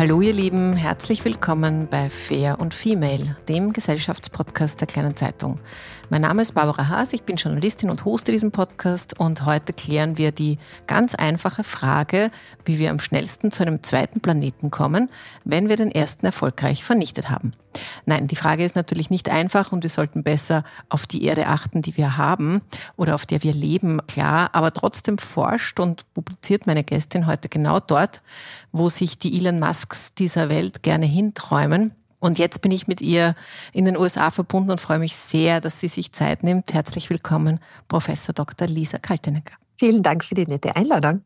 Hallo ihr Lieben, herzlich willkommen bei Fair und Female, dem Gesellschaftspodcast der kleinen Zeitung. Mein Name ist Barbara Haas, ich bin Journalistin und hoste diesen Podcast und heute klären wir die ganz einfache Frage, wie wir am schnellsten zu einem zweiten Planeten kommen, wenn wir den ersten erfolgreich vernichtet haben. Nein, die Frage ist natürlich nicht einfach und wir sollten besser auf die Erde achten, die wir haben oder auf der wir leben, klar, aber trotzdem forscht und publiziert meine Gästin heute genau dort, wo sich die Elon Musks dieser Welt gerne hinträumen und jetzt bin ich mit ihr in den USA verbunden und freue mich sehr, dass sie sich Zeit nimmt. Herzlich willkommen, Professor Dr. Lisa Kaltenecker. Vielen Dank für die nette Einladung.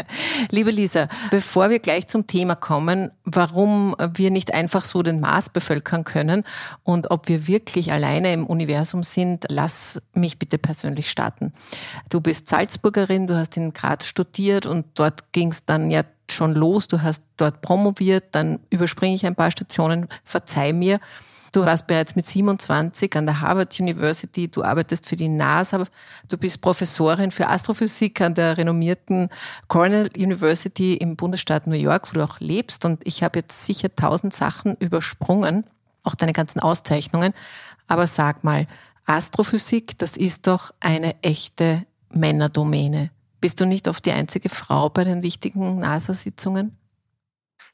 Liebe Lisa, bevor wir gleich zum Thema kommen, warum wir nicht einfach so den Mars bevölkern können und ob wir wirklich alleine im Universum sind, lass mich bitte persönlich starten. Du bist Salzburgerin, du hast in Graz studiert und dort ging es dann ja schon los, du hast dort promoviert, dann überspringe ich ein paar Stationen, verzeih mir. Du warst bereits mit 27 an der Harvard University, du arbeitest für die NASA, du bist Professorin für Astrophysik an der renommierten Cornell University im Bundesstaat New York, wo du auch lebst. Und ich habe jetzt sicher tausend Sachen übersprungen, auch deine ganzen Auszeichnungen. Aber sag mal, Astrophysik, das ist doch eine echte Männerdomäne. Bist du nicht oft die einzige Frau bei den wichtigen NASA-Sitzungen?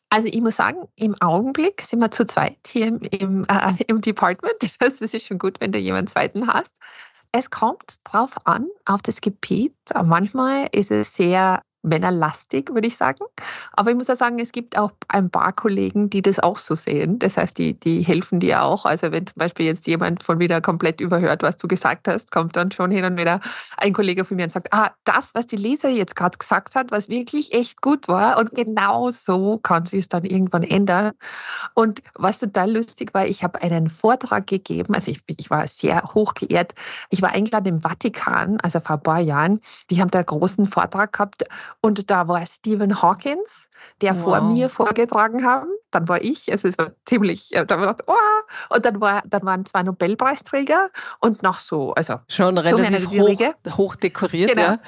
Also ich muss sagen, im Augenblick sind wir zu zweit hier im, im, äh, im Department. Das heißt, es ist schon gut, wenn du jemanden zweiten hast. Es kommt drauf an, auf das Gebiet. Manchmal ist es sehr männerlastig, würde ich sagen. Aber ich muss auch sagen, es gibt auch ein paar Kollegen, die das auch so sehen. Das heißt, die, die helfen dir auch. Also wenn zum Beispiel jetzt jemand von wieder komplett überhört, was du gesagt hast, kommt dann schon hin und wieder ein Kollege von mir und sagt, ah, das, was die Leser jetzt gerade gesagt hat, was wirklich echt gut war und genau so kann sie es dann irgendwann ändern. Und was total lustig war, ich habe einen Vortrag gegeben, also ich, ich war sehr hoch geehrt. Ich war eingeladen im Vatikan, also vor ein paar Jahren. Die haben da einen großen Vortrag gehabt und da war Stephen Hawkins, der wow. vor mir vorgetragen haben. Dann war ich, also es war ziemlich, da war gedacht, oh, und dann, war, dann waren zwei Nobelpreisträger und noch so, also schon relativ so hoch, hoch dekoriert, genau. ja.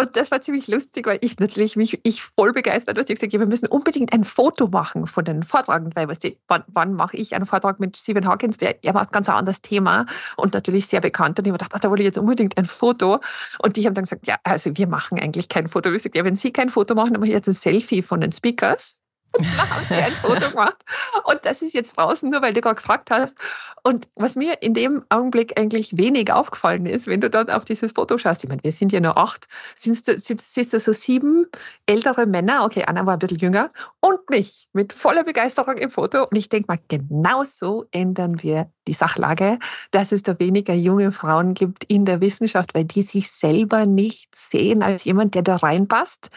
Und das war ziemlich lustig, weil ich natürlich mich ich voll begeistert war. Ich gesagt, wir müssen unbedingt ein Foto machen von den Vortragenden, weil weißt du, wann, wann mache ich einen Vortrag mit Stephen Hawkins? Er ein ganz anderes Thema und natürlich sehr bekannt. Und ich habe gedacht, ach, da wollte ich jetzt unbedingt ein Foto. Und die haben dann gesagt, ja, also wir machen eigentlich kein Foto. Ich gesagt, ja, wenn Sie kein Foto machen, dann mache ich jetzt ein Selfie von den Speakers. Und da haben sie ein Foto gemacht. Und das ist jetzt draußen, nur weil du gerade gefragt hast. Und was mir in dem Augenblick eigentlich wenig aufgefallen ist, wenn du dann auf dieses Foto schaust, ich meine, wir sind ja nur acht, siehst du, siehst du so sieben ältere Männer, okay, Anna war ein bisschen jünger, und mich mit voller Begeisterung im Foto. Und ich denke mal, genau so ändern wir die Sachlage, dass es da weniger junge Frauen gibt in der Wissenschaft, weil die sich selber nicht sehen als jemand, der da reinpasst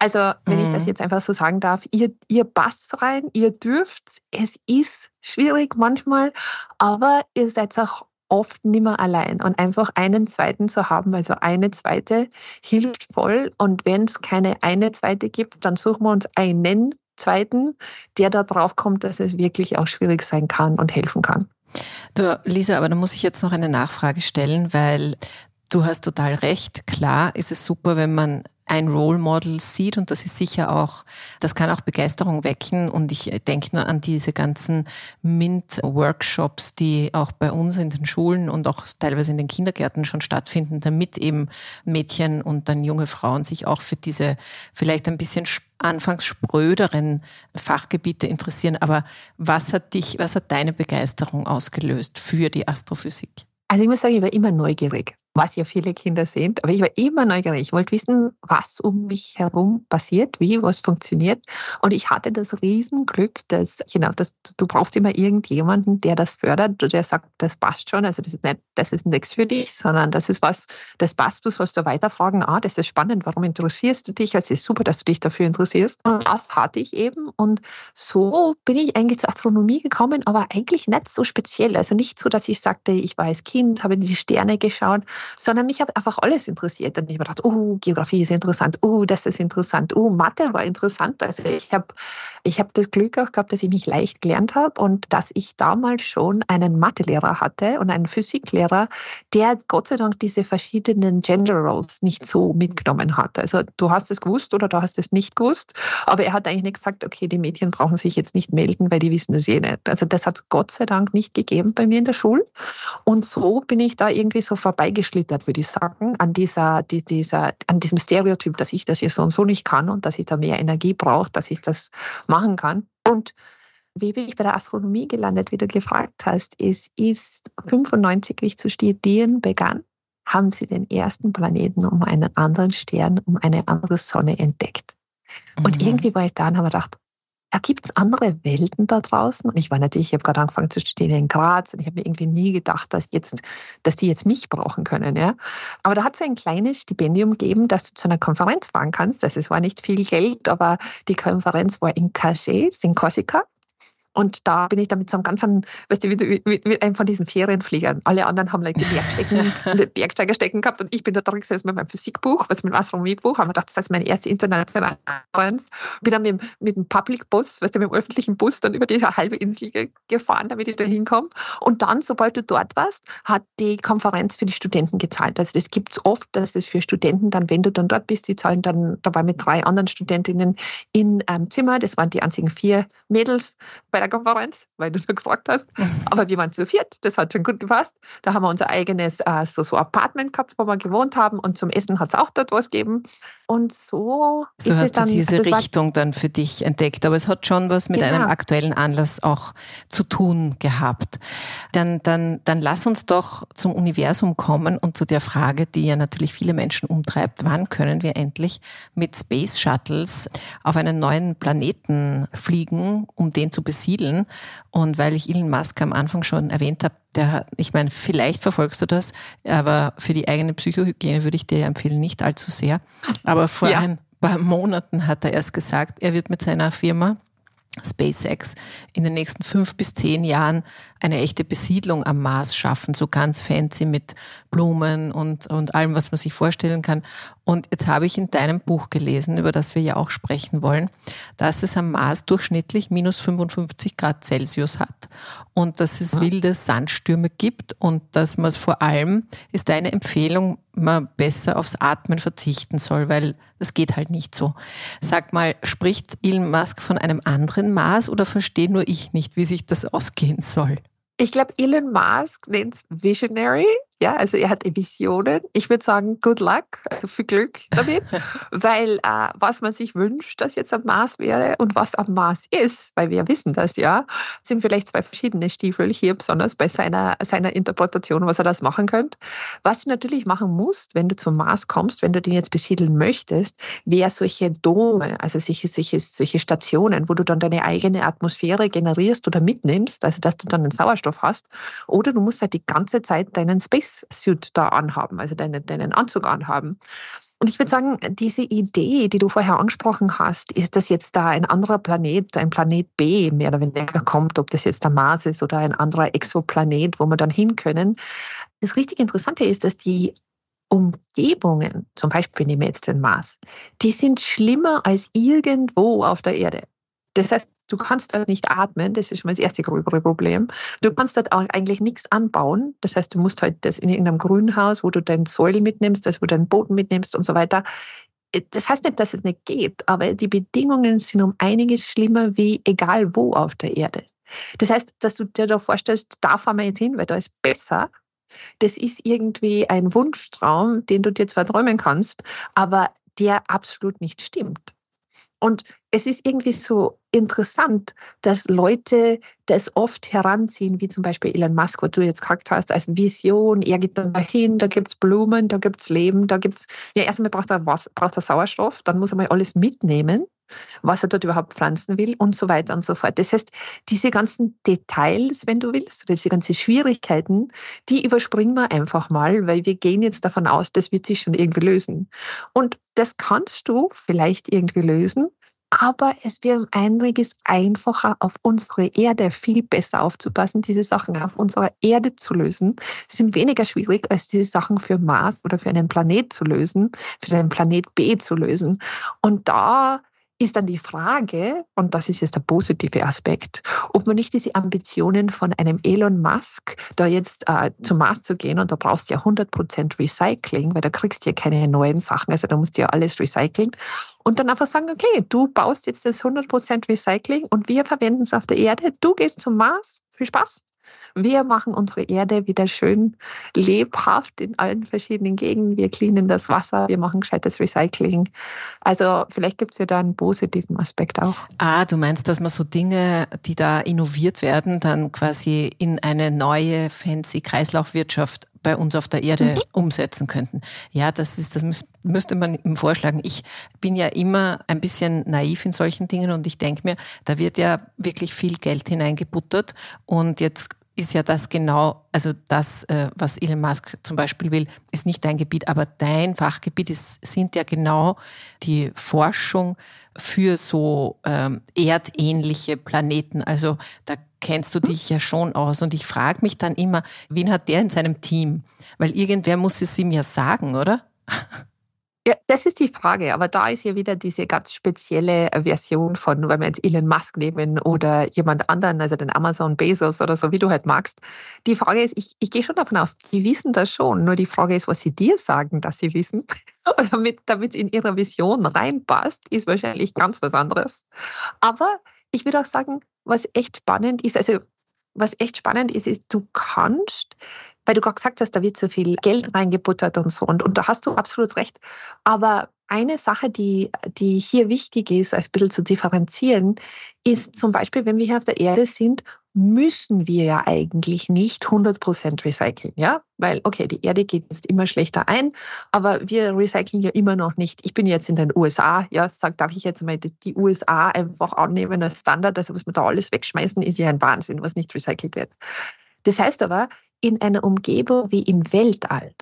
also, wenn mhm. ich das mhm. jetzt einfach so sagen darf, ihr, ihr passt rein, ihr dürft, es ist schwierig manchmal, aber ihr seid auch oft nicht mehr allein. Und einfach einen zweiten zu haben, also eine zweite, hilft voll. Und wenn es keine eine zweite gibt, dann suchen wir uns einen zweiten, der da drauf kommt, dass es wirklich auch schwierig sein kann und helfen kann. Du, Lisa, aber da muss ich jetzt noch eine Nachfrage stellen, weil du hast total recht. Klar ist es super, wenn man ein Role Model sieht und das ist sicher auch, das kann auch Begeisterung wecken und ich denke nur an diese ganzen MINT-Workshops, die auch bei uns in den Schulen und auch teilweise in den Kindergärten schon stattfinden, damit eben Mädchen und dann junge Frauen sich auch für diese vielleicht ein bisschen anfangs spröderen Fachgebiete interessieren. Aber was hat dich, was hat deine Begeisterung ausgelöst für die Astrophysik? Also ich muss sagen, ich war immer neugierig was ja viele Kinder sind. Aber ich war immer neugierig. Ich wollte wissen, was um mich herum passiert, wie was funktioniert. Und ich hatte das Riesenglück, dass, genau, dass du brauchst immer irgendjemanden, der das fördert, der sagt, das passt schon. Also das ist nicht, das ist nichts für dich, sondern das ist was, das passt, du sollst da weiterfragen, ah, das ist spannend, warum interessierst du dich? Also es ist super, dass du dich dafür interessierst. Und das hatte ich eben. Und so bin ich eigentlich zur Astronomie gekommen, aber eigentlich nicht so speziell. Also nicht so, dass ich sagte, ich war als Kind, habe in die Sterne geschaut, sondern mich hat einfach alles interessiert. Und ich habe gedacht, oh, Geografie ist interessant, oh, das ist interessant, oh, Mathe war interessant. Also ich habe ich hab das Glück auch gehabt, dass ich mich leicht gelernt habe und dass ich damals schon einen Mathelehrer hatte und einen Physiklehrer, der Gott sei Dank diese verschiedenen Gender Roles nicht so mitgenommen hat. Also du hast es gewusst oder du hast es nicht gewusst, aber er hat eigentlich nicht gesagt, okay, die Mädchen brauchen sich jetzt nicht melden, weil die wissen es eh nicht. Also das hat es Gott sei Dank nicht gegeben bei mir in der Schule. Und so bin ich da irgendwie so vorbeigeschlichen angeschlittert, würde ich sagen, an, dieser, die, dieser, an diesem Stereotyp, dass ich das hier so und so nicht kann und dass ich da mehr Energie brauche, dass ich das machen kann. Und wie bin ich bei der Astronomie gelandet, wie du gefragt hast, es ist 95, wie ich zu studieren begann, haben sie den ersten Planeten um einen anderen Stern, um eine andere Sonne entdeckt. Und mhm. irgendwie war ich da und habe gedacht, ja, gibt es andere Welten da draußen? Und ich war natürlich, ich habe gerade angefangen zu studieren in Graz und ich habe mir irgendwie nie gedacht, dass, jetzt, dass die jetzt mich brauchen können. Ja? Aber da hat es ein kleines Stipendium gegeben, dass du zu einer Konferenz fahren kannst. Das war nicht viel Geld, aber die Konferenz war in Cages, in Korsika. Und da bin ich dann mit so einem ganzen, weißt du, mit, mit, mit einem von diesen Ferienfliegern. Alle anderen haben like, die Bergstecken, Bergsteigerstecken gehabt und ich bin da drin gesessen mit meinem Physikbuch, also mit dem Astronomiebuch, haben wir gedacht, das ist meine erste internationale Konferenz. Bin dann mit, mit dem Public Bus, weißt du, mit dem öffentlichen Bus dann über diese halbe Insel gefahren, damit ich da hinkomme. Und dann, sobald du dort warst, hat die Konferenz für die Studenten gezahlt. Also das gibt es oft, dass es für Studenten dann, wenn du dann dort bist, die zahlen dann, da war mit drei anderen Studentinnen in einem Zimmer, das waren die einzigen vier Mädels bei der Konferenz, weil du so gefragt hast. Aber wir waren zu viert, das hat schon gut gepasst. Da haben wir unser eigenes äh, so, so Apartment gehabt, wo wir gewohnt haben und zum Essen hat es auch dort was gegeben. Und so, so hast du diese Richtung dann für dich entdeckt. Aber es hat schon was mit genau. einem aktuellen Anlass auch zu tun gehabt. Dann, dann, dann lass uns doch zum Universum kommen und zu der Frage, die ja natürlich viele Menschen umtreibt. Wann können wir endlich mit Space Shuttles auf einen neuen Planeten fliegen, um den zu besiedeln? Und weil ich Elon Musk am Anfang schon erwähnt habe, der, ich meine, vielleicht verfolgst du das, aber für die eigene Psychohygiene würde ich dir empfehlen, nicht allzu sehr. Aber vor ja. ein paar Monaten hat er erst gesagt, er wird mit seiner Firma SpaceX in den nächsten fünf bis zehn Jahren eine echte Besiedlung am Mars schaffen, so ganz fancy mit Blumen und, und allem, was man sich vorstellen kann. Und jetzt habe ich in deinem Buch gelesen, über das wir ja auch sprechen wollen, dass es am Mars durchschnittlich minus 55 Grad Celsius hat und dass es wilde Sandstürme gibt und dass man vor allem, ist deine Empfehlung, man besser aufs Atmen verzichten soll, weil das geht halt nicht so. Sag mal, spricht Elon Musk von einem anderen Mars oder verstehe nur ich nicht, wie sich das ausgehen soll? Ich glaube, Elon Musk nennt es Visionary. Ja, also er hat Visionen. Ich würde sagen, good luck, also viel Glück damit, weil äh, was man sich wünscht, dass jetzt am Mars wäre und was am Mars ist, weil wir wissen das ja, sind vielleicht zwei verschiedene Stiefel hier, besonders bei seiner, seiner Interpretation, was er das machen könnte. Was du natürlich machen musst, wenn du zum Mars kommst, wenn du den jetzt besiedeln möchtest, wäre solche Dome, also solche, solche, solche Stationen, wo du dann deine eigene Atmosphäre generierst oder mitnimmst, also dass du dann einen Sauerstoff hast, oder du musst halt die ganze Zeit deinen Space Spacesuit da anhaben, also deinen, deinen Anzug anhaben. Und ich würde sagen, diese Idee, die du vorher angesprochen hast, ist, dass jetzt da ein anderer Planet, ein Planet B mehr oder weniger kommt, ob das jetzt der Mars ist oder ein anderer Exoplanet, wo wir dann hin können. Das richtig Interessante ist, dass die Umgebungen, zum Beispiel nehmen wir jetzt den Mars, die sind schlimmer als irgendwo auf der Erde. Das heißt, du kannst dort nicht atmen, das ist schon mal das erste gröbere Problem. Du kannst dort auch eigentlich nichts anbauen. Das heißt, du musst halt das in irgendeinem Grünhaus, wo du dein Soil mitnimmst, also wo du deinen Boden mitnimmst und so weiter. Das heißt nicht, dass es nicht geht, aber die Bedingungen sind um einiges schlimmer wie egal wo auf der Erde. Das heißt, dass du dir da vorstellst, da fahren wir jetzt hin, weil da ist besser. Das ist irgendwie ein Wunschtraum, den du dir zwar träumen kannst, aber der absolut nicht stimmt. Und es ist irgendwie so interessant, dass Leute das oft heranziehen, wie zum Beispiel Elon Musk, was du jetzt gesagt hast, als Vision. Er geht dann dahin, da gibt es Blumen, da gibt es Leben, da gibt es, ja, erstmal braucht er, was, braucht er Sauerstoff, dann muss er mal alles mitnehmen was er dort überhaupt pflanzen will und so weiter und so fort. Das heißt, diese ganzen Details, wenn du willst, oder diese ganzen Schwierigkeiten, die überspringen wir einfach mal, weil wir gehen jetzt davon aus, das wird sich schon irgendwie lösen. Und das kannst du vielleicht irgendwie lösen, aber es wird einiges einfacher, auf unsere Erde viel besser aufzupassen, diese Sachen auf unserer Erde zu lösen. Sind weniger schwierig, als diese Sachen für Mars oder für einen Planet zu lösen, für einen Planet B zu lösen. Und da ist dann die Frage, und das ist jetzt der positive Aspekt, ob man nicht diese Ambitionen von einem Elon Musk, da jetzt äh, zum Mars zu gehen und da brauchst du ja 100% Recycling, weil da kriegst du ja keine neuen Sachen, also da musst du ja alles recyceln. Und dann einfach sagen, okay, du baust jetzt das 100% Recycling und wir verwenden es auf der Erde, du gehst zum Mars, viel Spaß. Wir machen unsere Erde wieder schön lebhaft in allen verschiedenen Gegenden. Wir cleanen das Wasser, wir machen gescheites Recycling. Also vielleicht gibt es ja da einen positiven Aspekt auch. Ah, du meinst, dass man so Dinge, die da innoviert werden, dann quasi in eine neue fancy Kreislaufwirtschaft bei uns auf der Erde mhm. umsetzen könnten. Ja, das ist, das müsste man ihm vorschlagen. Ich bin ja immer ein bisschen naiv in solchen Dingen und ich denke mir, da wird ja wirklich viel Geld hineingebuttert und jetzt ist ja das genau, also das, äh, was Elon Musk zum Beispiel will, ist nicht dein Gebiet, aber dein Fachgebiet ist, sind ja genau die Forschung für so ähm, erdähnliche Planeten. Also da kennst du dich ja schon aus. Und ich frage mich dann immer, wen hat der in seinem Team? Weil irgendwer muss es ihm ja sagen, oder? Ja, das ist die Frage, aber da ist ja wieder diese ganz spezielle Version von, wenn wir jetzt Elon Musk nehmen oder jemand anderen, also den Amazon Bezos oder so, wie du halt magst. Die Frage ist, ich, ich gehe schon davon aus, die wissen das schon, nur die Frage ist, was sie dir sagen, dass sie wissen. damit es in ihre Vision reinpasst, ist wahrscheinlich ganz was anderes. Aber ich würde auch sagen, was echt spannend ist, also was echt spannend ist, ist, du kannst weil du gerade gesagt hast, da wird so viel Geld reingebuttert und so. Und, und da hast du absolut recht. Aber eine Sache, die, die hier wichtig ist, als ein bisschen zu differenzieren, ist zum Beispiel, wenn wir hier auf der Erde sind, müssen wir ja eigentlich nicht 100% recyceln, ja? Weil, okay, die Erde geht jetzt immer schlechter ein, aber wir recyceln ja immer noch nicht. Ich bin jetzt in den USA, ja, sag, darf ich jetzt mal die USA einfach annehmen als Standard, also was wir da alles wegschmeißen, ist ja ein Wahnsinn, was nicht recycelt wird. Das heißt aber, in einer Umgebung wie im Weltall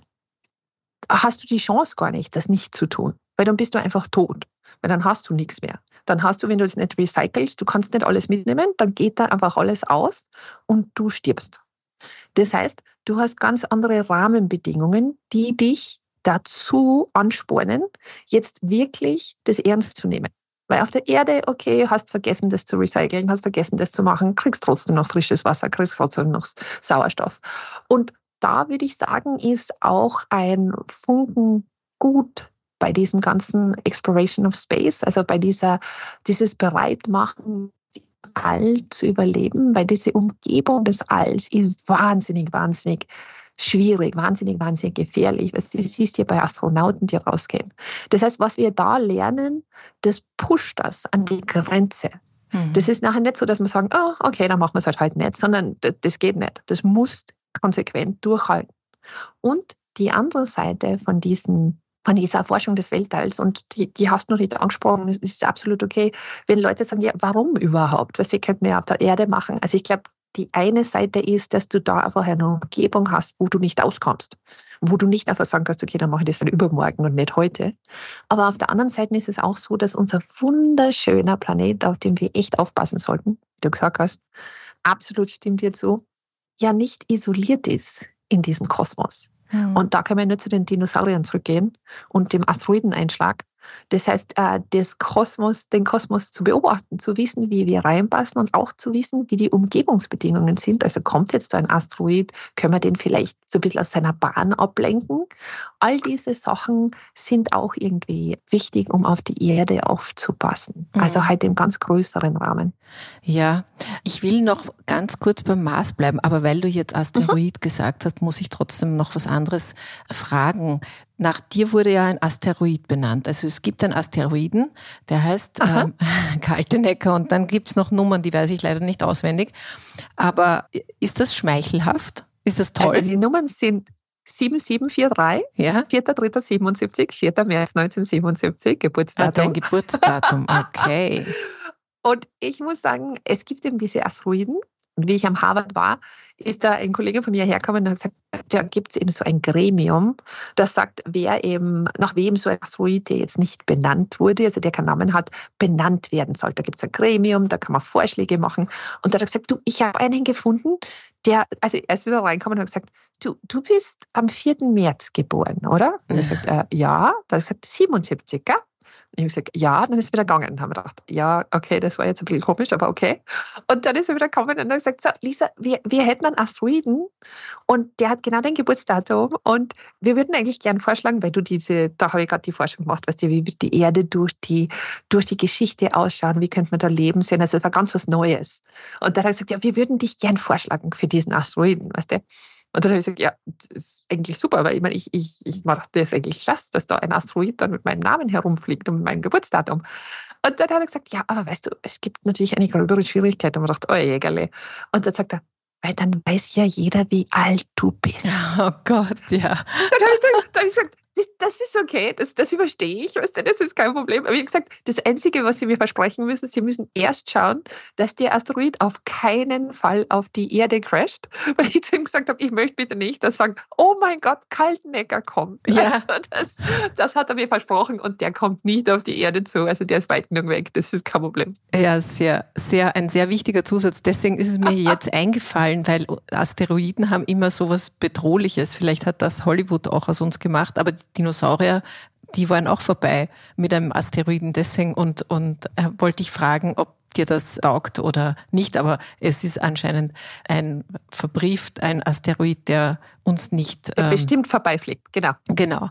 hast du die Chance gar nicht, das nicht zu tun, weil dann bist du einfach tot, weil dann hast du nichts mehr. Dann hast du, wenn du es nicht recycelst, du kannst nicht alles mitnehmen, dann geht da einfach alles aus und du stirbst. Das heißt, du hast ganz andere Rahmenbedingungen, die dich dazu anspornen, jetzt wirklich das ernst zu nehmen. Weil auf der Erde, okay, hast vergessen, das zu recyceln, hast vergessen, das zu machen, kriegst trotzdem noch frisches Wasser, kriegst trotzdem noch Sauerstoff. Und da würde ich sagen, ist auch ein Funken gut bei diesem ganzen Exploration of Space, also bei dieser, dieses Bereitmachen, All zu überleben, weil diese Umgebung des Alls ist wahnsinnig, wahnsinnig schwierig, wahnsinnig, wahnsinnig gefährlich. Was du siehst hier bei Astronauten, die rausgehen. Das heißt, was wir da lernen, das pusht das an die Grenze. Mhm. Das ist nachher nicht so, dass wir sagen, oh, okay, dann machen wir es halt heute nicht, sondern das geht nicht. Das muss konsequent durchhalten. Und die andere Seite von diesen von dieser Erforschung des Weltalls und die, die hast du noch nicht angesprochen, es ist absolut okay, wenn Leute sagen, ja, warum überhaupt? Was sie könnten wir auf der Erde machen. Also ich glaube, die eine Seite ist, dass du da einfach eine Umgebung hast, wo du nicht auskommst, wo du nicht einfach sagen kannst, okay, dann mache ich das dann übermorgen und nicht heute. Aber auf der anderen Seite ist es auch so, dass unser wunderschöner Planet, auf den wir echt aufpassen sollten, wie du gesagt hast, absolut stimmt dir zu, ja nicht isoliert ist in diesem Kosmos. Und da können wir nur zu den Dinosauriern zurückgehen und dem Asteroideneinschlag. Das heißt, äh, das Kosmos, den Kosmos zu beobachten, zu wissen, wie wir reinpassen und auch zu wissen, wie die Umgebungsbedingungen sind. Also kommt jetzt da ein Asteroid, können wir den vielleicht so ein bisschen aus seiner Bahn ablenken? All diese Sachen sind auch irgendwie wichtig, um auf die Erde aufzupassen. Mhm. Also halt im ganz größeren Rahmen. Ja, ich will noch ganz kurz beim Mars bleiben, aber weil du jetzt Asteroid mhm. gesagt hast, muss ich trotzdem noch was anderes fragen. Nach dir wurde ja ein Asteroid benannt. Also es gibt einen Asteroiden, der heißt ähm, Kaltenecker und dann gibt es noch Nummern, die weiß ich leider nicht auswendig. Aber ist das schmeichelhaft? Ist das toll? Also die Nummern sind 7743, ja? 4.3.77, 4. März 1977, Geburtsdatum. Ah, dein Geburtsdatum, okay. Und ich muss sagen, es gibt eben diese Asteroiden, und wie ich am Harvard war, ist da ein Kollege von mir hergekommen und hat gesagt, da gibt es eben so ein Gremium, das sagt, wer eben, nach wem so ein Asteroid, der jetzt nicht benannt wurde, also der keinen Namen hat, benannt werden soll. Da gibt es ein Gremium, da kann man Vorschläge machen. Und da hat er gesagt, du, ich habe einen gefunden, der, also er ist da reingekommen und hat gesagt, du, du bist am 4. März geboren, oder? Und er sagt, äh, ja. Da hat er gesagt, 77, gell? Ich habe gesagt, ja, dann ist er wieder gegangen. Und haben wir gedacht, ja, okay, das war jetzt ein bisschen komisch, aber okay. Und dann ist er wieder gekommen und hat gesagt, so, Lisa, wir, wir hätten einen Asteroiden und der hat genau dein Geburtsdatum und wir würden eigentlich gern vorschlagen, weil du diese, da habe ich gerade die Forschung gemacht, weißt du, wie die Erde durch die, durch die Geschichte ausschauen, wie könnte man da leben sehen, also es war ganz was Neues. Und dann hat er gesagt, ja, wir würden dich gern vorschlagen für diesen Asteroiden, weißt du. Und dann habe ich gesagt, ja, das ist eigentlich super, weil ich meine, ich, ich, ich mache das eigentlich klasse, dass da ein Asteroid dann mit meinem Namen herumfliegt und mit meinem Geburtsdatum. Und dann hat er gesagt, ja, aber weißt du, es gibt natürlich eine gröbere Schwierigkeit. Und man dachte, oh jägerle. Und dann sagt er, weil dann weiß ja jeder, wie alt du bist. Oh Gott, ja. Dann habe ich, hab ich gesagt, das ist okay, das, das überstehe ich, weißt du, das ist kein Problem. Aber wie gesagt, das Einzige, was Sie mir versprechen müssen, Sie müssen erst schauen, dass der Asteroid auf keinen Fall auf die Erde crasht, weil ich zu ihm gesagt habe, ich möchte bitte nicht, dass sagen, oh mein Gott, Kaltenecker kommt. Ja. Also das, das hat er mir versprochen und der kommt nicht auf die Erde zu, also der ist weit genug weg, das ist kein Problem. Ja, sehr, sehr, ein sehr wichtiger Zusatz. Deswegen ist es mir jetzt eingefallen, weil Asteroiden haben immer so was Bedrohliches. Vielleicht hat das Hollywood auch aus uns gemacht, aber Dinosaurier, die waren auch vorbei mit einem Asteroiden deswegen und, und äh, wollte ich fragen, ob dir das taugt oder nicht, aber es ist anscheinend ein verbrieft, ein Asteroid, der uns nicht. Der ähm, bestimmt vorbeifliegt, genau. Genau.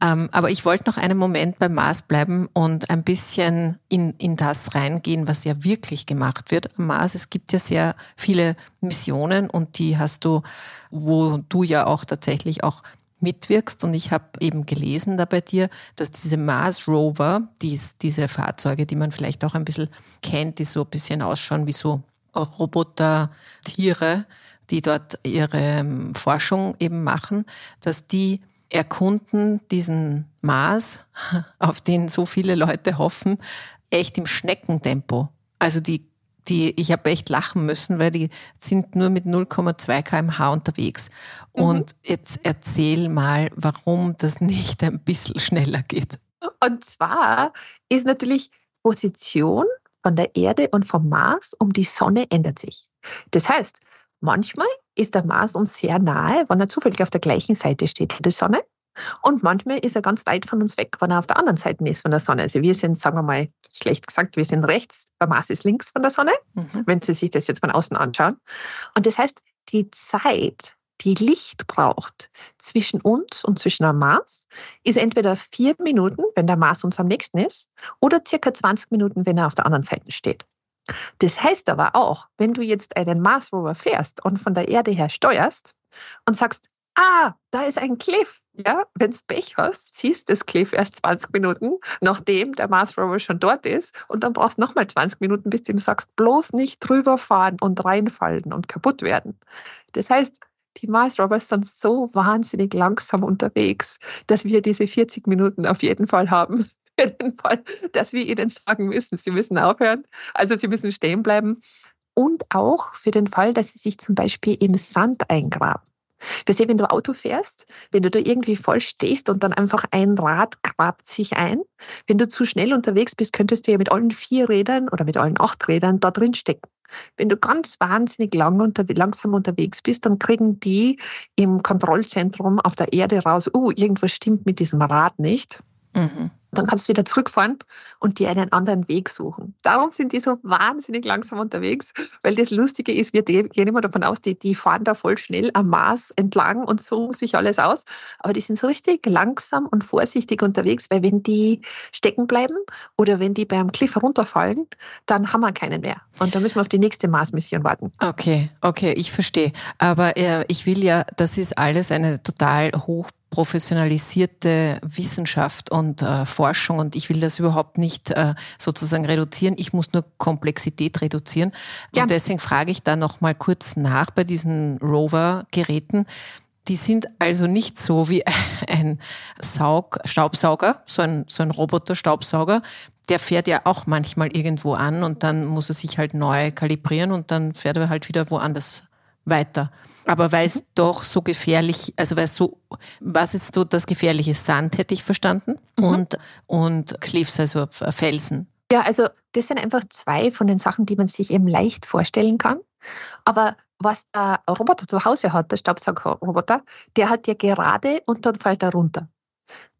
Ähm, aber ich wollte noch einen Moment beim Mars bleiben und ein bisschen in, in das reingehen, was ja wirklich gemacht wird am Mars. Es gibt ja sehr viele Missionen und die hast du, wo du ja auch tatsächlich auch mitwirkst. Und ich habe eben gelesen da bei dir, dass diese Mars Rover, dies, diese Fahrzeuge, die man vielleicht auch ein bisschen kennt, die so ein bisschen ausschauen wie so Roboter, Tiere, die dort ihre ähm, Forschung eben machen, dass die erkunden diesen Mars, auf den so viele Leute hoffen, echt im Schneckentempo. Also die die, ich habe echt lachen müssen, weil die sind nur mit 0,2 kmh unterwegs. Mhm. Und jetzt erzähl mal, warum das nicht ein bisschen schneller geht. Und zwar ist natürlich Position von der Erde und vom Mars um die Sonne ändert sich. Das heißt, manchmal ist der Mars uns sehr nahe, wenn er zufällig auf der gleichen Seite steht wie die Sonne. Und manchmal ist er ganz weit von uns weg, wenn er auf der anderen Seite ist von der Sonne. Also wir sind, sagen wir mal, schlecht gesagt, wir sind rechts, der Mars ist links von der Sonne, mhm. wenn Sie sich das jetzt von außen anschauen. Und das heißt, die Zeit, die Licht braucht zwischen uns und zwischen dem Mars, ist entweder vier Minuten, wenn der Mars uns am nächsten ist, oder circa 20 Minuten, wenn er auf der anderen Seite steht. Das heißt aber auch, wenn du jetzt einen Mars Rover fährst und von der Erde her steuerst und sagst, ah, da ist ein Cliff. Ja, wenn du Pech hast, siehst du das Cliff erst 20 Minuten, nachdem der Mars Rover schon dort ist. Und dann brauchst du nochmal 20 Minuten, bis du ihm sagst, bloß nicht drüber fahren und reinfallen und kaputt werden. Das heißt, die Mars Rovers sind so wahnsinnig langsam unterwegs, dass wir diese 40 Minuten auf jeden Fall haben. Den Fall, dass wir ihnen sagen müssen, sie müssen aufhören. Also sie müssen stehen bleiben. Und auch für den Fall, dass sie sich zum Beispiel im Sand eingraben. Wir sehen, wenn du Auto fährst, wenn du da irgendwie voll stehst und dann einfach ein Rad grabt sich ein. Wenn du zu schnell unterwegs bist, könntest du ja mit allen vier Rädern oder mit allen acht Rädern da drin stecken. Wenn du ganz wahnsinnig lang unter, langsam unterwegs bist, dann kriegen die im Kontrollzentrum auf der Erde raus, oh, uh, irgendwas stimmt mit diesem Rad nicht. Mhm. Dann kannst du wieder zurückfahren und dir einen anderen Weg suchen. Darum sind die so wahnsinnig langsam unterwegs, weil das Lustige ist, wir gehen immer davon aus, die, die fahren da voll schnell am Mars entlang und suchen sich alles aus. Aber die sind so richtig langsam und vorsichtig unterwegs, weil wenn die stecken bleiben oder wenn die beim Cliff herunterfallen, dann haben wir keinen mehr. Und dann müssen wir auf die nächste Mars-Mission warten. Okay, okay, ich verstehe. Aber äh, ich will ja, das ist alles eine total hoch professionalisierte Wissenschaft und äh, Forschung und ich will das überhaupt nicht äh, sozusagen reduzieren. Ich muss nur Komplexität reduzieren. Ja. Und deswegen frage ich da noch mal kurz nach bei diesen Rover-Geräten. Die sind also nicht so wie ein Saug Staubsauger, so ein, so ein Roboter-Staubsauger. Der fährt ja auch manchmal irgendwo an und dann muss er sich halt neu kalibrieren und dann fährt er halt wieder woanders weiter. Aber weil es doch so gefährlich, also weil so, was ist so das gefährliche Sand, hätte ich verstanden, mhm. und, und Cliffs, also Felsen. Ja, also das sind einfach zwei von den Sachen, die man sich eben leicht vorstellen kann. Aber was der Roboter zu Hause hat, der Staubsaugerroboter, der hat ja gerade und dann fällt er runter.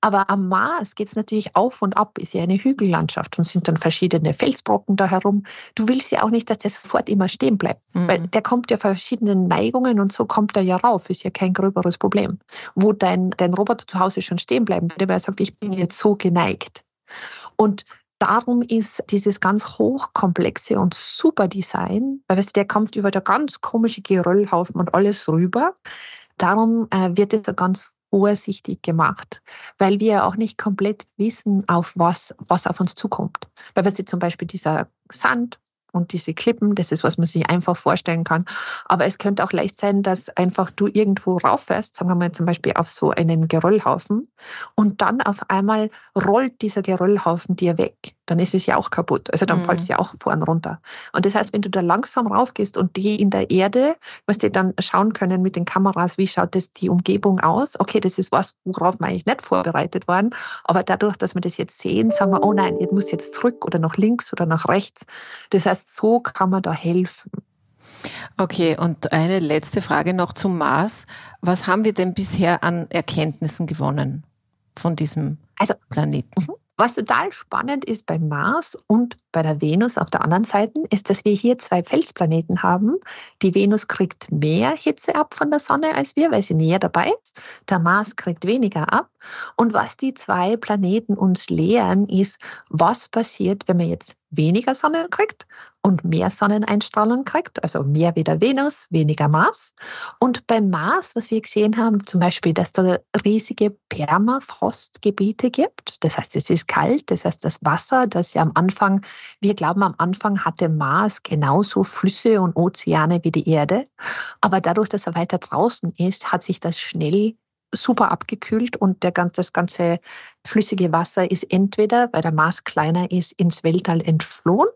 Aber am Mars geht es natürlich auf und ab, ist ja eine Hügellandschaft und sind dann verschiedene Felsbrocken da herum. Du willst ja auch nicht, dass der sofort immer stehen bleibt, mhm. weil der kommt ja verschiedenen Neigungen und so kommt er ja rauf, ist ja kein gröberes Problem. Wo dein, dein Roboter zu Hause schon stehen bleiben würde, weil er sagt, ich bin jetzt so geneigt. Und darum ist dieses ganz hochkomplexe und super Design, weil weißt, der kommt über der ganz komische Geröllhaufen und alles rüber. Darum äh, wird es so ganz vorsichtig gemacht, weil wir auch nicht komplett wissen, auf was, was auf uns zukommt. Weil wir sie zum Beispiel dieser Sand und diese Klippen, das ist, was man sich einfach vorstellen kann. Aber es könnte auch leicht sein, dass einfach du irgendwo rauffährst, sagen wir mal zum Beispiel auf so einen Geröllhaufen, und dann auf einmal rollt dieser Geröllhaufen dir weg. Dann ist es ja auch kaputt. Also dann mhm. fällt es ja auch vorn runter. Und das heißt, wenn du da langsam raufgehst und die in der Erde, was die dann schauen können mit den Kameras, wie schaut das die Umgebung aus? Okay, das ist was, worauf wir eigentlich nicht vorbereitet waren. Aber dadurch, dass wir das jetzt sehen, sagen wir, oh nein, ich muss jetzt zurück oder nach links oder nach rechts. Das heißt, so kann man da helfen. Okay, und eine letzte Frage noch zum Mars. Was haben wir denn bisher an Erkenntnissen gewonnen von diesem also, Planeten? Mhm. Was total spannend ist beim Mars und bei der Venus auf der anderen Seite, ist, dass wir hier zwei Felsplaneten haben. Die Venus kriegt mehr Hitze ab von der Sonne als wir, weil sie näher dabei ist. Der Mars kriegt weniger ab. Und was die zwei Planeten uns lehren, ist, was passiert, wenn man jetzt weniger Sonne kriegt und mehr Sonneneinstrahlung kriegt, also mehr wieder Venus, weniger Mars. Und beim Mars, was wir gesehen haben, zum Beispiel, dass da riesige Permafrostgebiete gibt. Das heißt, es ist kalt, das heißt, das Wasser, das ja am Anfang, wir glauben, am Anfang hatte Mars genauso Flüsse und Ozeane wie die Erde. Aber dadurch, dass er weiter draußen ist, hat sich das schnell super abgekühlt und der ganz, das ganze flüssige Wasser ist entweder, weil der Mars kleiner ist, ins Weltall entflohen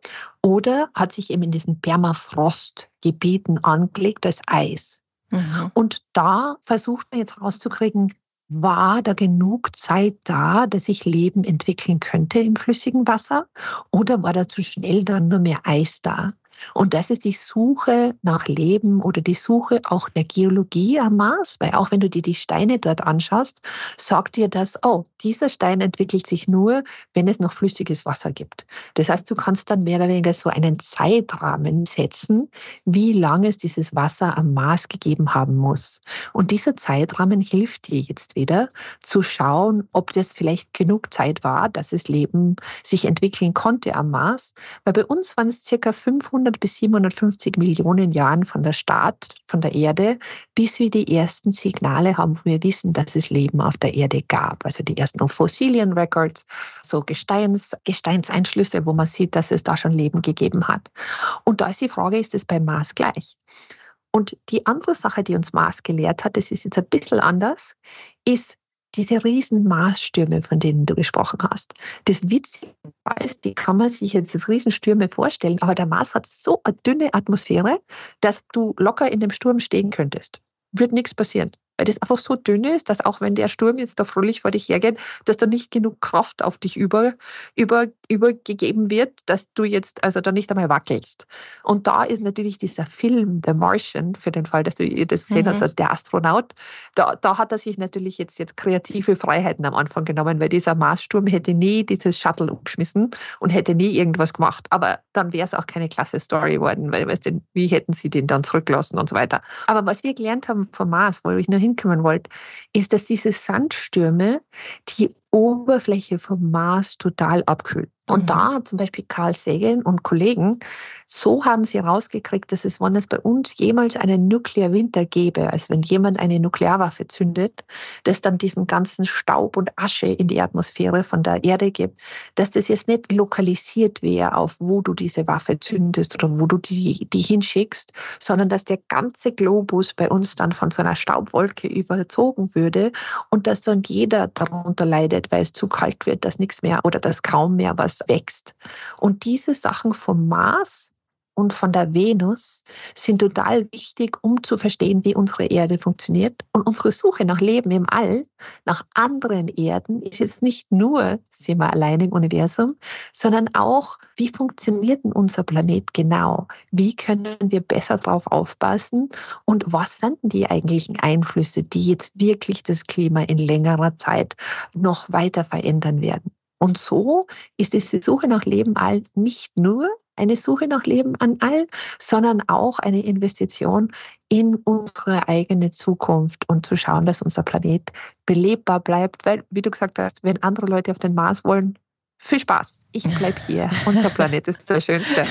oder hat sich eben in diesen Permafrostgebieten angelegt als Eis. Mhm. Und da versucht man jetzt rauszukriegen, war da genug Zeit da, dass sich Leben entwickeln könnte im flüssigen Wasser? Oder war da zu schnell dann nur mehr Eis da? Und das ist die Suche nach Leben oder die Suche auch der Geologie am Mars, weil auch wenn du dir die Steine dort anschaust, sagt dir das, oh, dieser Stein entwickelt sich nur, wenn es noch flüssiges Wasser gibt. Das heißt, du kannst dann mehr oder weniger so einen Zeitrahmen setzen, wie lange es dieses Wasser am Mars gegeben haben muss. Und dieser Zeitrahmen hilft dir jetzt wieder zu schauen, ob das vielleicht genug Zeit war, dass das Leben sich entwickeln konnte am Mars. Weil bei uns waren es circa 500 700 bis 750 Millionen Jahren von der Start, von der Erde, bis wir die ersten Signale haben, wo wir wissen, dass es Leben auf der Erde gab. Also die ersten Fossilien Records, so Gesteins, Gesteinseinschlüsse, wo man sieht, dass es da schon Leben gegeben hat. Und da ist die Frage, ist es beim Mars gleich? Und die andere Sache, die uns Mars gelehrt hat, das ist jetzt ein bisschen anders, ist, diese riesen Marsstürme, von denen du gesprochen hast. Das Witzige ist, die kann man sich jetzt als Riesenstürme vorstellen, aber der Mars hat so eine dünne Atmosphäre, dass du locker in dem Sturm stehen könntest. Wird nichts passieren. Weil das einfach so dünn ist, dass auch wenn der Sturm jetzt da fröhlich vor dich hergeht, dass da nicht genug Kraft auf dich über, über, übergegeben wird, dass du jetzt also da nicht einmal wackelst. Und da ist natürlich dieser Film The Martian, für den Fall, dass du das mhm. sehen hast, also der Astronaut, da, da hat er sich natürlich jetzt, jetzt kreative Freiheiten am Anfang genommen, weil dieser Marssturm hätte nie dieses Shuttle umgeschmissen und hätte nie irgendwas gemacht. Aber dann wäre es auch keine klasse Story geworden, weil weißt du, wie hätten sie den dann zurücklassen und so weiter. Aber was wir gelernt haben vom Mars, wo ich nur hinkommen wollte, ist, dass diese Sandstürme die Oberfläche vom Mars total abkühlt. Und mhm. da zum Beispiel Carl Sagan und Kollegen, so haben sie herausgekriegt, dass es, wenn es bei uns jemals einen Nuklearwinter gäbe, also wenn jemand eine Nuklearwaffe zündet, dass dann diesen ganzen Staub und Asche in die Atmosphäre von der Erde gibt, dass das jetzt nicht lokalisiert wäre, auf wo du diese Waffe zündest oder wo du die, die hinschickst, sondern dass der ganze Globus bei uns dann von so einer Staubwolke überzogen würde und dass dann jeder darunter leidet, weil es zu kalt wird, dass nichts mehr oder dass kaum mehr was wächst. Und diese Sachen vom Mars und von der Venus sind total wichtig, um zu verstehen, wie unsere Erde funktioniert. Und unsere Suche nach Leben im All, nach anderen Erden, ist jetzt nicht nur, sind wir allein im Universum, sondern auch, wie funktioniert denn unser Planet genau? Wie können wir besser darauf aufpassen? Und was sind denn die eigentlichen Einflüsse, die jetzt wirklich das Klima in längerer Zeit noch weiter verändern werden? Und so ist diese Suche nach Leben all nicht nur eine Suche nach Leben an all, sondern auch eine Investition in unsere eigene Zukunft und zu schauen, dass unser Planet belebbar bleibt. Weil, wie du gesagt hast, wenn andere Leute auf den Mars wollen, viel Spaß. Ich bleibe hier. Unser Planet ist der schönste.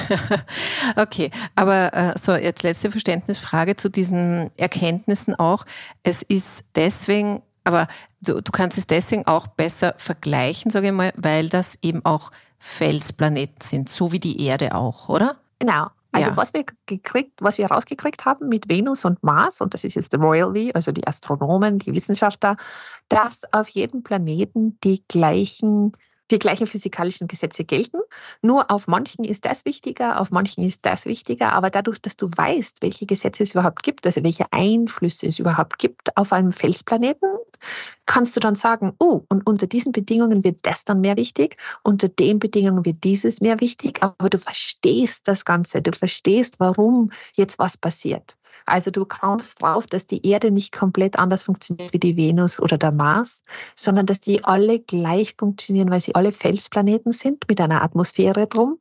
Okay, aber äh, so jetzt letzte Verständnisfrage zu diesen Erkenntnissen auch. Es ist deswegen aber du, du kannst es deswegen auch besser vergleichen, sage ich mal, weil das eben auch Felsplaneten sind, so wie die Erde auch, oder? Genau. Also ja. was wir gekriegt, was wir rausgekriegt haben mit Venus und Mars, und das ist jetzt der Royal V, also die Astronomen, die Wissenschaftler, dass auf jedem Planeten die gleichen die gleichen physikalischen Gesetze gelten. Nur auf manchen ist das wichtiger, auf manchen ist das wichtiger. Aber dadurch, dass du weißt, welche Gesetze es überhaupt gibt, also welche Einflüsse es überhaupt gibt auf einem Felsplaneten, kannst du dann sagen, oh, und unter diesen Bedingungen wird das dann mehr wichtig, unter den Bedingungen wird dieses mehr wichtig. Aber du verstehst das Ganze, du verstehst, warum jetzt was passiert. Also du kommst drauf, dass die Erde nicht komplett anders funktioniert wie die Venus oder der Mars, sondern dass die alle gleich funktionieren, weil sie alle Felsplaneten sind mit einer Atmosphäre drum.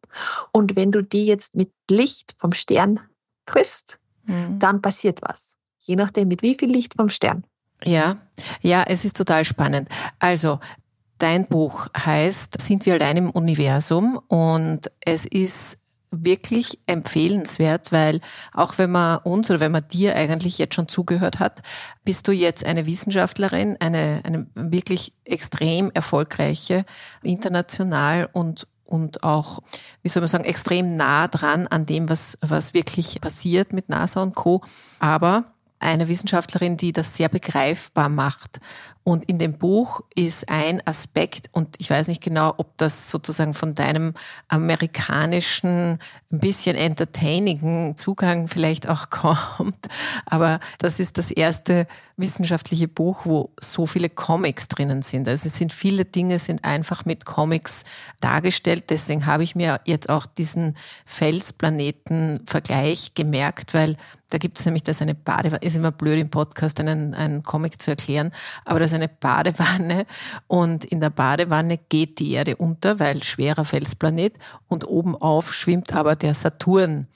Und wenn du die jetzt mit Licht vom Stern triffst, mhm. dann passiert was. Je nachdem, mit wie viel Licht vom Stern. Ja, ja, es ist total spannend. Also, dein Buch heißt Sind wir allein im Universum? Und es ist wirklich empfehlenswert, weil auch wenn man uns oder wenn man dir eigentlich jetzt schon zugehört hat, bist du jetzt eine Wissenschaftlerin, eine, eine wirklich extrem erfolgreiche, international und und auch, wie soll man sagen, extrem nah dran an dem, was, was wirklich passiert mit NASA und Co. Aber eine Wissenschaftlerin, die das sehr begreifbar macht. Und in dem Buch ist ein Aspekt, und ich weiß nicht genau, ob das sozusagen von deinem amerikanischen, ein bisschen entertainigen Zugang vielleicht auch kommt, aber das ist das erste wissenschaftliche Buch, wo so viele Comics drinnen sind. Also es sind viele Dinge, sind einfach mit Comics dargestellt. Deswegen habe ich mir jetzt auch diesen Felsplaneten-Vergleich gemerkt, weil da gibt es nämlich, das eine Badewanne, ist immer blöd im Podcast einen, einen Comic zu erklären, aber das ist eine Badewanne und in der Badewanne geht die Erde unter, weil schwerer Felsplanet und oben auf schwimmt aber der Saturn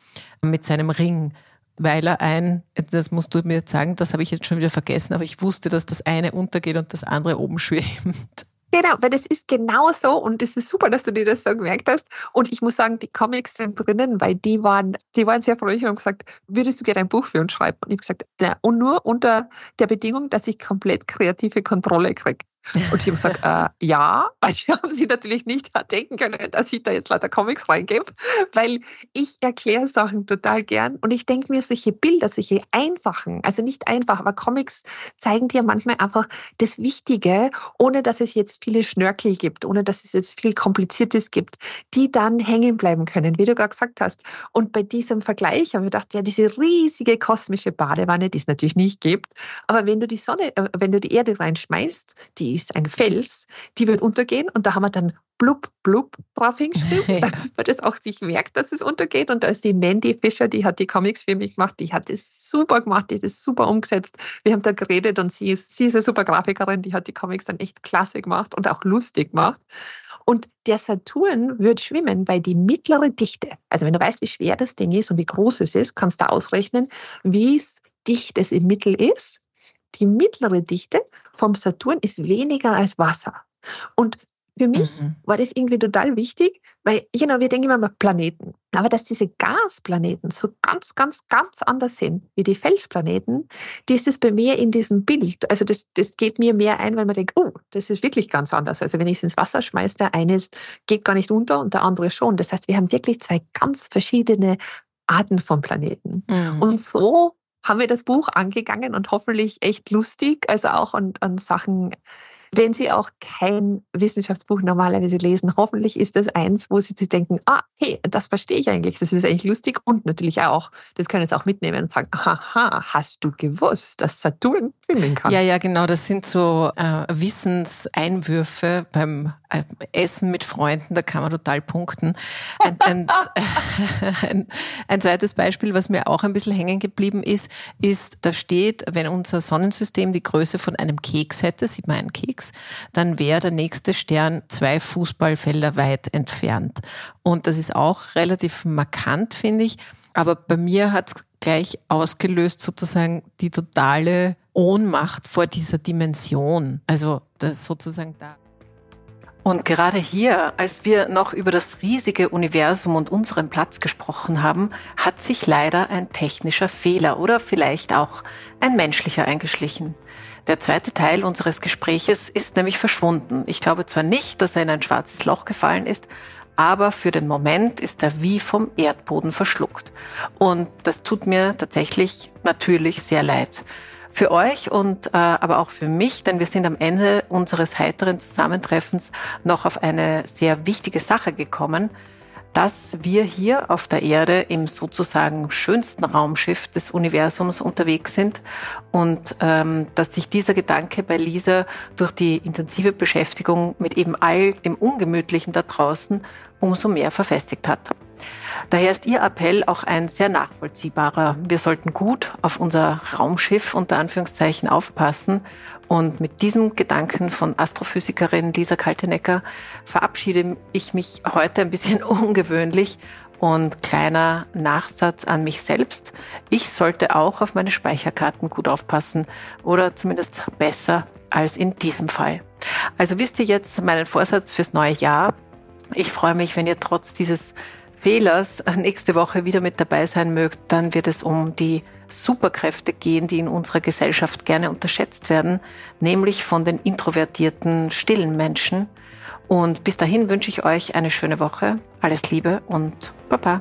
mit seinem Ring weil er ein, das musst du mir jetzt sagen, das habe ich jetzt schon wieder vergessen, aber ich wusste, dass das eine untergeht und das andere oben schwimmt. Genau, weil das ist genau so und es ist super, dass du dir das so gemerkt hast. Und ich muss sagen, die Comics sind drinnen, weil die waren, die waren sehr fröhlich und haben gesagt, würdest du gerne ein Buch für uns schreiben? Und ich habe gesagt, ja, und nur unter der Bedingung, dass ich komplett kreative Kontrolle kriege. Und ich habe gesagt, äh, ja, weil die haben sie natürlich nicht denken können, dass ich da jetzt lauter Comics reingebe, weil ich erkläre Sachen total gern und ich denke mir solche Bilder, solche einfachen, also nicht einfach, aber Comics zeigen dir manchmal einfach das Wichtige, ohne dass es jetzt viele Schnörkel gibt, ohne dass es jetzt viel Kompliziertes gibt, die dann hängen bleiben können, wie du gerade gesagt hast. Und bei diesem Vergleich habe ich gedacht, ja, diese riesige kosmische Badewanne, die es natürlich nicht gibt, aber wenn du die Sonne, äh, wenn du die Erde reinschmeißt, die ist ein Fels, die wird untergehen und da haben wir dann blub, blub drauf hingeschrieben, ja. damit das auch sich merkt, dass es untergeht. Und da ist die Mandy Fischer, die hat die Comics für mich gemacht, die hat das super gemacht, die hat das super umgesetzt. Wir haben da geredet und sie ist, sie ist eine super Grafikerin, die hat die Comics dann echt klasse gemacht und auch lustig gemacht. Und der Saturn wird schwimmen, weil die mittlere Dichte, also wenn du weißt, wie schwer das Ding ist und wie groß es ist, kannst du ausrechnen, wie es dicht es im Mittel ist. Die mittlere Dichte vom Saturn ist weniger als Wasser. Und für mich mhm. war das irgendwie total wichtig, weil, genau, wir denken immer mal Planeten. Aber dass diese Gasplaneten so ganz, ganz, ganz anders sind wie die Felsplaneten, das ist es bei mir in diesem Bild. Also das, das geht mir mehr ein, weil man denkt, oh, das ist wirklich ganz anders. Also wenn ich es ins Wasser schmeiße, der eine geht gar nicht unter und der andere schon. Das heißt, wir haben wirklich zwei ganz verschiedene Arten von Planeten. Mhm. Und so haben wir das Buch angegangen und hoffentlich echt lustig, also auch an, an Sachen wenn Sie auch kein Wissenschaftsbuch normalerweise lesen, hoffentlich ist das eins, wo Sie sich denken, ah, hey, das verstehe ich eigentlich, das ist eigentlich lustig und natürlich auch, das können Sie auch mitnehmen und sagen, haha, hast du gewusst, dass Saturn schwimmen kann? Ja, ja, genau, das sind so äh, Wissenseinwürfe beim äh, Essen mit Freunden, da kann man total punkten. Ein, ein, ein, ein, zweites Beispiel, was mir auch ein bisschen hängen geblieben ist, ist, da steht, wenn unser Sonnensystem die Größe von einem Keks hätte, sieht man einen Keks, dann wäre der nächste Stern zwei Fußballfelder weit entfernt. Und das ist auch relativ markant, finde ich. Aber bei mir hat es gleich ausgelöst sozusagen die totale Ohnmacht vor dieser Dimension. Also das sozusagen da. Und gerade hier, als wir noch über das riesige Universum und unseren Platz gesprochen haben, hat sich leider ein technischer Fehler oder vielleicht auch ein menschlicher eingeschlichen. Der zweite Teil unseres Gespräches ist nämlich verschwunden. Ich glaube zwar nicht, dass er in ein schwarzes Loch gefallen ist, aber für den Moment ist er wie vom Erdboden verschluckt. Und das tut mir tatsächlich natürlich sehr leid für euch und äh, aber auch für mich, denn wir sind am Ende unseres heiteren Zusammentreffens noch auf eine sehr wichtige Sache gekommen, dass wir hier auf der Erde im sozusagen schönsten Raumschiff des Universums unterwegs sind und ähm, dass sich dieser Gedanke bei Lisa durch die intensive Beschäftigung mit eben all dem Ungemütlichen da draußen umso mehr verfestigt hat. Daher ist Ihr Appell auch ein sehr nachvollziehbarer. Wir sollten gut auf unser Raumschiff unter Anführungszeichen aufpassen. Und mit diesem Gedanken von Astrophysikerin Lisa Kaltenecker verabschiede ich mich heute ein bisschen ungewöhnlich und kleiner Nachsatz an mich selbst. Ich sollte auch auf meine Speicherkarten gut aufpassen oder zumindest besser als in diesem Fall. Also wisst ihr jetzt meinen Vorsatz fürs neue Jahr. Ich freue mich, wenn ihr trotz dieses Fehlers nächste Woche wieder mit dabei sein mögt, dann wird es um die Superkräfte gehen, die in unserer Gesellschaft gerne unterschätzt werden, nämlich von den introvertierten, stillen Menschen. Und bis dahin wünsche ich euch eine schöne Woche. Alles Liebe und Baba.